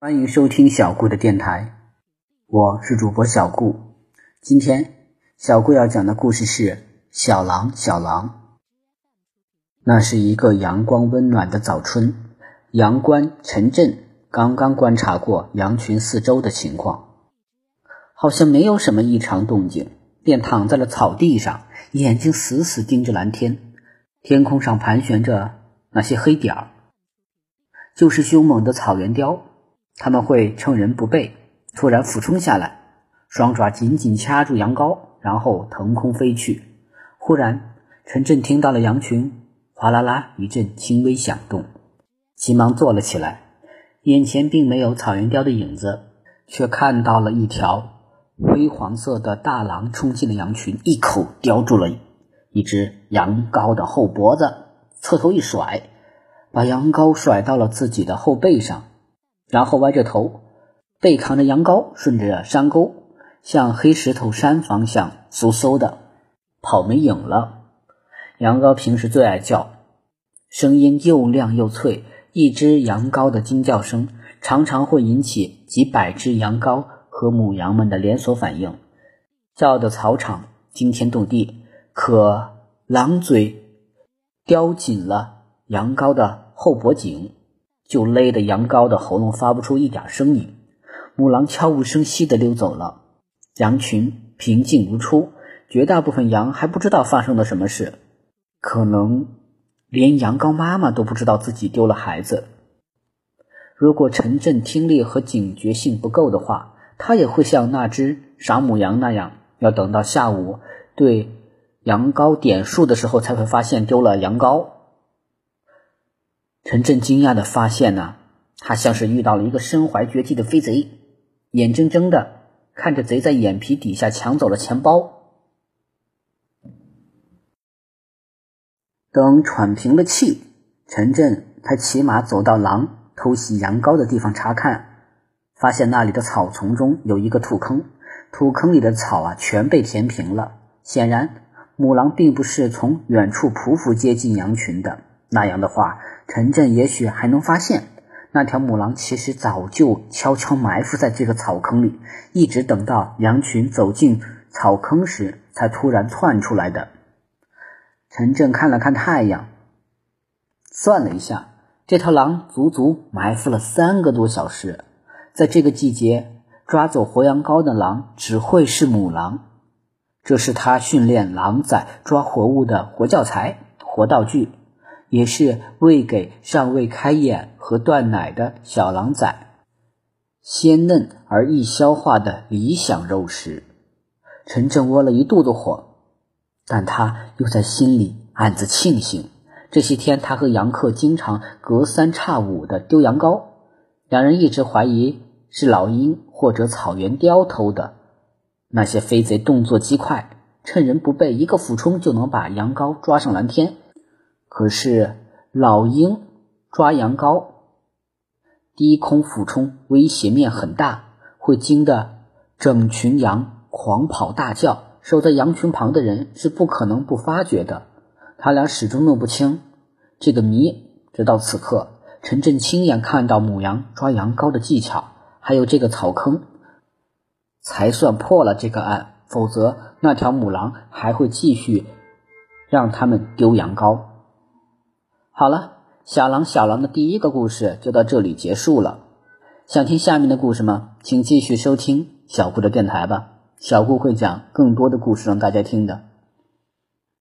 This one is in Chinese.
欢迎收听小顾的电台，我是主播小顾。今天小顾要讲的故事是《小狼小狼》。那是一个阳光温暖的早春，阳关陈震刚刚观察过羊群四周的情况，好像没有什么异常动静，便躺在了草地上，眼睛死死盯着蓝天。天空上盘旋着那些黑点儿，就是凶猛的草原雕。他们会趁人不备，突然俯冲下来，双爪紧紧掐住羊羔，然后腾空飞去。忽然，陈震听到了羊群哗啦啦一阵轻微响动，急忙坐了起来。眼前并没有草原雕的影子，却看到了一条灰黄色的大狼冲进了羊群，一口叼住了一只羊羔的后脖子，侧头一甩，把羊羔甩到了自己的后背上。然后歪着头，背扛着羊羔，顺着山沟向黑石头山方向嗖嗖的跑没影了。羊羔平时最爱叫，声音又亮又脆，一只羊羔的惊叫声常常会引起几百只羊羔和母羊们的连锁反应，叫的草场惊天动地。可狼嘴叼紧了羊羔的后脖颈。就勒得羊羔的喉咙发不出一点声音，母狼悄无声息地溜走了，羊群平静如初，绝大部分羊还不知道发生了什么事，可能连羊羔妈妈都不知道自己丢了孩子。如果陈震听力和警觉性不够的话，他也会像那只傻母羊那样，要等到下午对羊羔点数的时候才会发现丢了羊羔。陈震惊讶的发现呢，他像是遇到了一个身怀绝技的飞贼，眼睁睁的看着贼在眼皮底下抢走了钱包。等喘平了气，陈震才骑马走到狼偷袭羊羔的地方查看，发现那里的草丛中有一个土坑，土坑里的草啊全被填平了。显然，母狼并不是从远处匍匐接近羊群的。那样的话，陈震也许还能发现，那条母狼其实早就悄悄埋伏在这个草坑里，一直等到羊群走进草坑时，才突然窜出来的。陈震看了看太阳，算了一下，这条狼足足埋伏了三个多小时。在这个季节，抓走活羊羔的狼只会是母狼，这是他训练狼崽抓活物的活教材、活道具。也是喂给尚未开眼和断奶的小狼崽鲜嫩而易消化的理想肉食。陈震窝了一肚子火，但他又在心里暗自庆幸，这些天他和杨克经常隔三差五的丢羊羔，两人一直怀疑是老鹰或者草原雕偷的。那些飞贼动作极快，趁人不备，一个俯冲就能把羊羔抓上蓝天。可是老鹰抓羊羔，低空俯冲，威胁面很大，会惊得整群羊狂跑大叫。守在羊群旁的人是不可能不发觉的。他俩始终弄不清这个谜，直到此刻，陈震亲眼看到母羊抓羊羔的技巧，还有这个草坑，才算破了这个案。否则，那条母狼还会继续让他们丢羊羔。好了，小狼小狼的第一个故事就到这里结束了。想听下面的故事吗？请继续收听小顾的电台吧，小顾会讲更多的故事让大家听的。